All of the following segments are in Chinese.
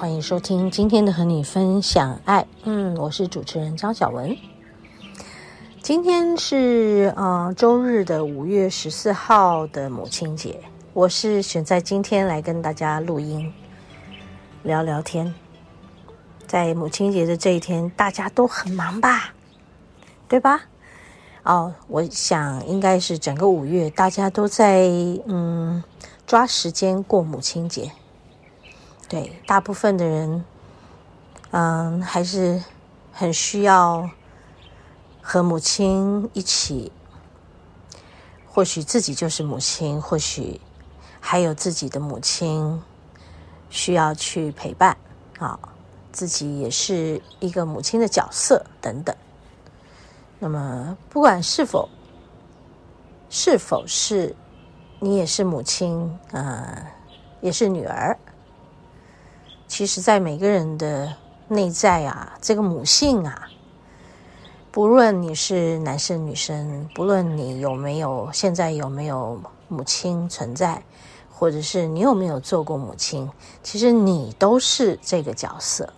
欢迎收听今天的和你分享爱。嗯，我是主持人张小文。今天是呃周日的五月十四号的母亲节，我是选在今天来跟大家录音聊聊天。在母亲节的这一天，大家都很忙吧？对吧？哦，我想应该是整个五月大家都在嗯抓时间过母亲节。对，大部分的人嗯还是很需要。和母亲一起，或许自己就是母亲，或许还有自己的母亲需要去陪伴啊，自己也是一个母亲的角色等等。那么，不管是否是否是你也是母亲啊、呃，也是女儿，其实，在每个人的内在啊，这个母性啊。不论你是男生女生，不论你有没有现在有没有母亲存在，或者是你有没有做过母亲，其实你都是这个角色。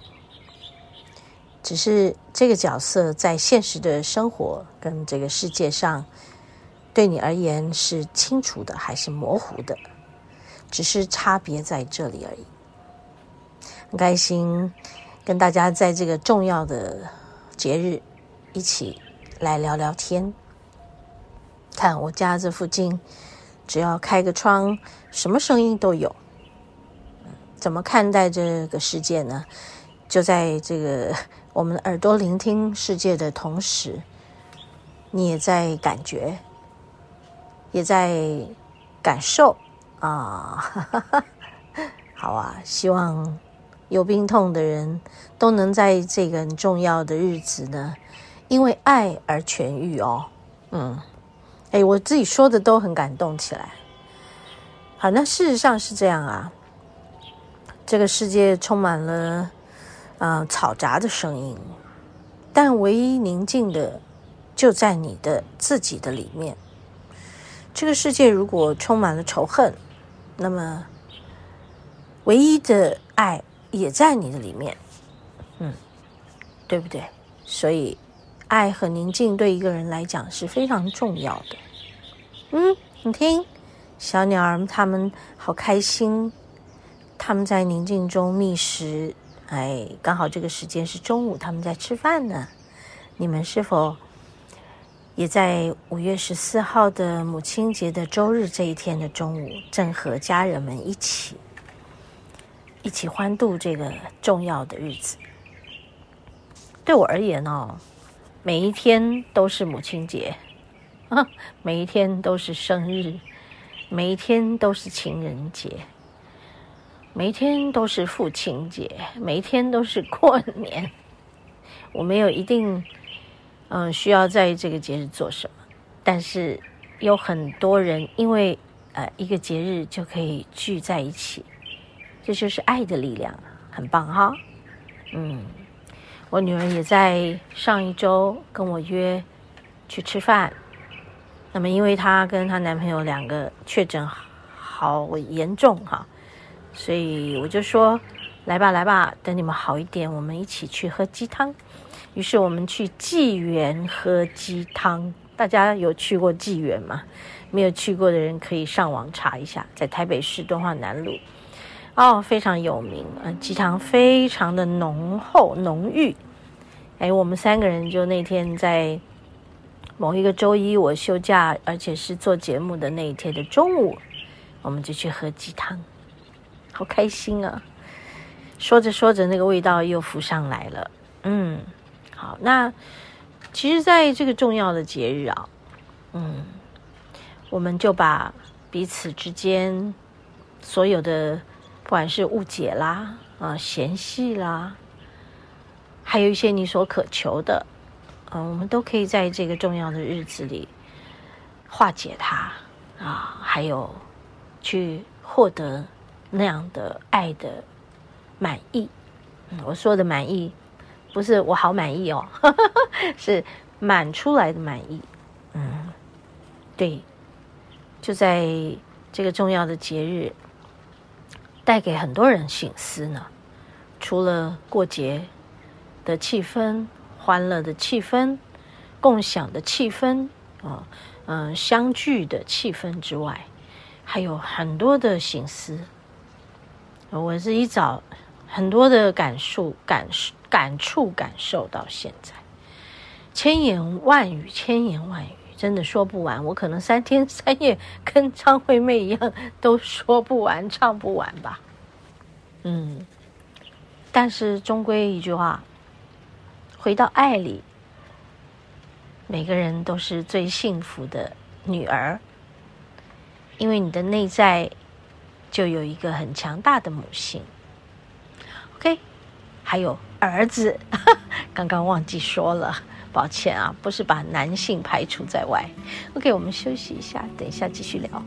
只是这个角色在现实的生活跟这个世界上，对你而言是清楚的还是模糊的，只是差别在这里而已。很开心跟大家在这个重要的节日。一起来聊聊天。看我家这附近，只要开个窗，什么声音都有。怎么看待这个世界呢？就在这个我们耳朵聆听世界的同时，你也在感觉，也在感受啊！好啊，希望有病痛的人都能在这个很重要的日子呢。因为爱而痊愈哦，嗯，哎，我自己说的都很感动起来。好，那事实上是这样啊。这个世界充满了呃嘈杂的声音，但唯一宁静的就在你的自己的里面。这个世界如果充满了仇恨，那么唯一的爱也在你的里面，嗯，对不对？所以。爱和宁静对一个人来讲是非常重要的。嗯，你听，小鸟儿它们好开心，它们在宁静中觅食。哎，刚好这个时间是中午，他们在吃饭呢。你们是否也在五月十四号的母亲节的周日这一天的中午，正和家人们一起一起欢度这个重要的日子？对我而言哦。每一天都是母亲节，啊，每一天都是生日，每一天都是情人节，每一天都是父亲节，每一天都是过年。我没有一定，嗯，需要在这个节日做什么，但是有很多人因为呃一个节日就可以聚在一起，这就是爱的力量，很棒哈，嗯。我女儿也在上一周跟我约去吃饭，那么因为她跟她男朋友两个确诊好严重哈，所以我就说来吧来吧，等你们好一点，我们一起去喝鸡汤。于是我们去纪元喝鸡汤，大家有去过纪元吗？没有去过的人可以上网查一下，在台北市敦化南路。哦，非常有名，嗯，鸡汤非常的浓厚浓郁。哎，我们三个人就那天在某一个周一，我休假，而且是做节目的那一天的中午，我们就去喝鸡汤，好开心啊！说着说着，那个味道又浮上来了。嗯，好，那其实，在这个重要的节日啊，嗯，我们就把彼此之间所有的，不管是误解啦，啊，嫌隙啦，还有一些你所渴求的，嗯，我们都可以在这个重要的日子里化解它啊，还有去获得那样的爱的。满意，我说的满意，不是我好满意哦，是满出来的满意。嗯，对，就在这个重要的节日，带给很多人醒思呢。除了过节的气氛、欢乐的气氛、共享的气氛啊，嗯、相聚的气氛之外，还有很多的醒思。我是一早。很多的感受、感、感触、感受到现在，千言万语，千言万语，真的说不完。我可能三天 三夜跟张惠妹一样，都说不完、唱不完吧。嗯，但是终归一句话，回到爱里，每个人都是最幸福的女儿，因为你的内在就有一个很强大的母性。OK，还有儿子，刚刚忘记说了，抱歉啊，不是把男性排除在外。OK，我们休息一下，等一下继续聊。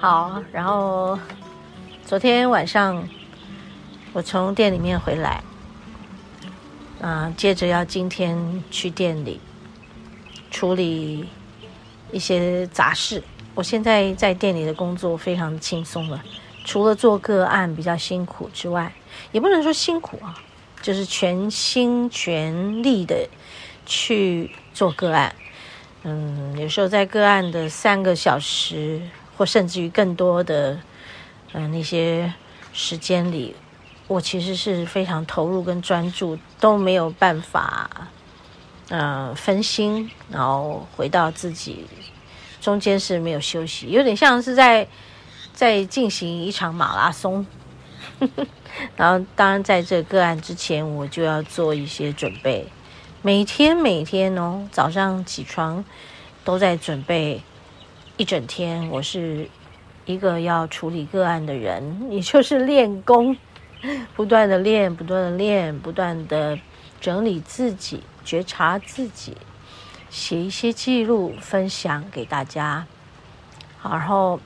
好，然后昨天晚上我从店里面回来，啊、接着要今天去店里处理一些杂事。我现在在店里的工作非常轻松了，除了做个案比较辛苦之外，也不能说辛苦啊，就是全心全力的去做个案。嗯，有时候在个案的三个小时。或甚至于更多的，嗯、呃，那些时间里，我其实是非常投入跟专注，都没有办法，呃，分心，然后回到自己，中间是没有休息，有点像是在在进行一场马拉松。然后，当然在这个案之前，我就要做一些准备，每天每天哦，早上起床都在准备。一整天，我是一个要处理个案的人，也就是练功，不断的练，不断的练，不断的整理自己，觉察自己，写一些记录，分享给大家。然后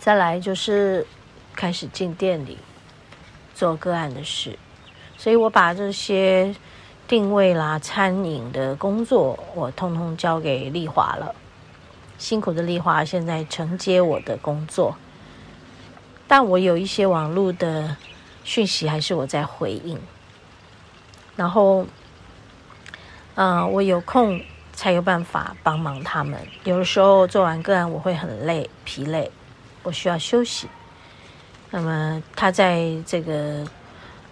再来就是开始进店里做个案的事，所以我把这些定位啦、餐饮的工作，我通通交给丽华了。辛苦的丽华现在承接我的工作，但我有一些网络的讯息还是我在回应。然后，嗯、我有空才有办法帮忙他们。有的时候做完个案我会很累、疲累，我需要休息。那么他在这个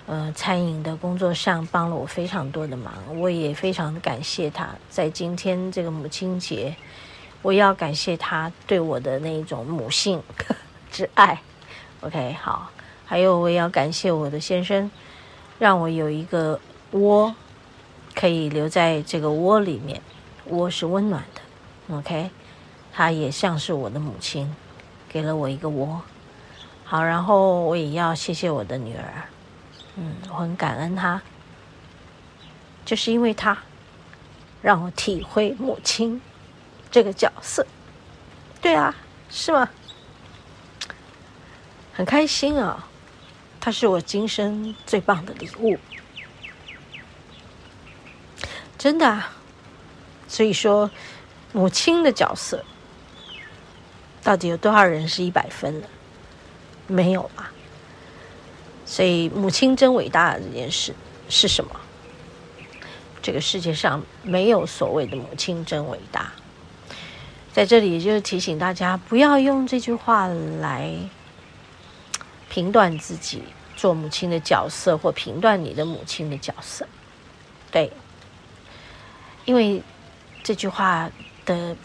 呃餐饮的工作上帮了我非常多的忙，我也非常感谢他。在今天这个母亲节。我要感谢他对我的那一种母性 之爱，OK，好，还有我也要感谢我的先生，让我有一个窝可以留在这个窝里面，窝是温暖的，OK，他也像是我的母亲，给了我一个窝，好，然后我也要谢谢我的女儿，嗯，我很感恩她，就是因为她让我体会母亲。这个角色，对啊，是吗？很开心啊，它是我今生最棒的礼物，真的啊。所以说，母亲的角色到底有多少人是一百分了？没有吧。所以，母亲真伟大这件事是什么？这个世界上没有所谓的母亲真伟大。在这里，也就是提醒大家，不要用这句话来评断自己做母亲的角色，或评断你的母亲的角色。对，因为这句话的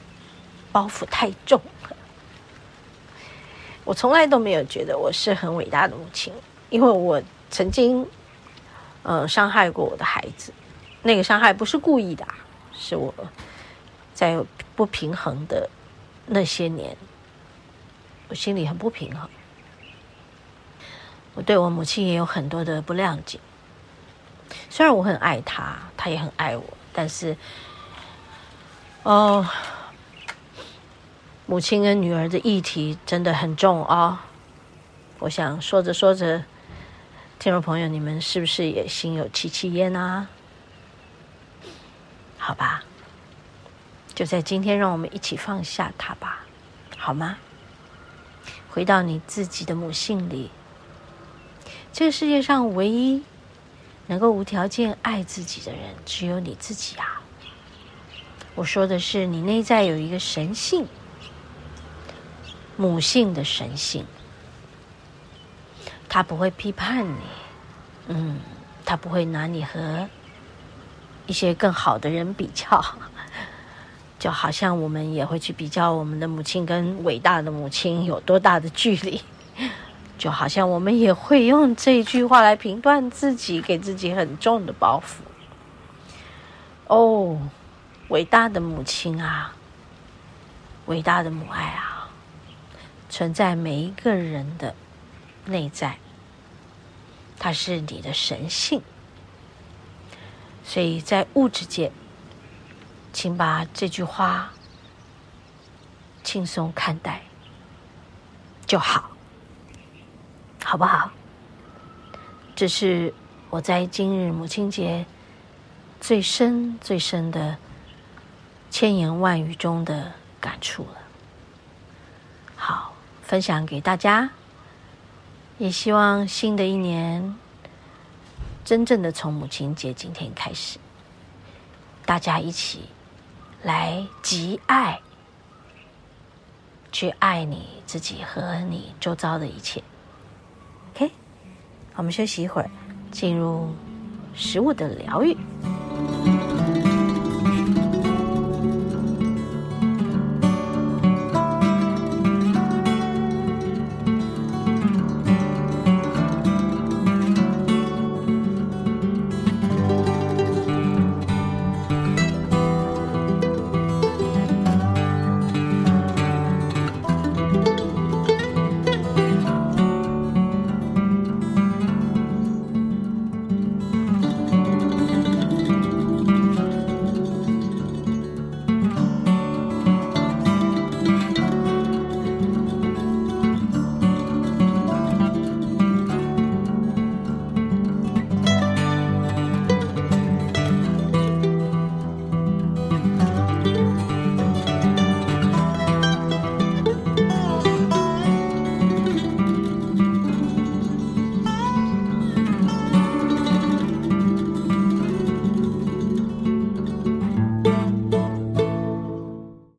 包袱太重了。我从来都没有觉得我是很伟大的母亲，因为我曾经，呃，伤害过我的孩子。那个伤害不是故意的，是我在不平衡的那些年，我心里很不平衡。我对我母亲也有很多的不谅解，虽然我很爱她，她也很爱我，但是，哦，母亲跟女儿的议题真的很重啊、哦！我想说着说着，听众朋友，你们是不是也心有戚戚焉啊？好吧，就在今天，让我们一起放下它吧，好吗？回到你自己的母性里。这个世界上唯一能够无条件爱自己的人，只有你自己啊！我说的是，你内在有一个神性，母性的神性，他不会批判你，嗯，他不会拿你和一些更好的人比较，就好像我们也会去比较我们的母亲跟伟大的母亲有多大的距离。就好像我们也会用这一句话来评断自己，给自己很重的包袱。哦，伟大的母亲啊，伟大的母爱啊，存在每一个人的内在，它是你的神性。所以在物质界，请把这句话轻松看待就好。好不好？这是我在今日母亲节最深、最深的千言万语中的感触了。好，分享给大家，也希望新的一年真正的从母亲节今天开始，大家一起来极爱，去爱你自己和你周遭的一切。OK，我们休息一会儿，进入食物的疗愈。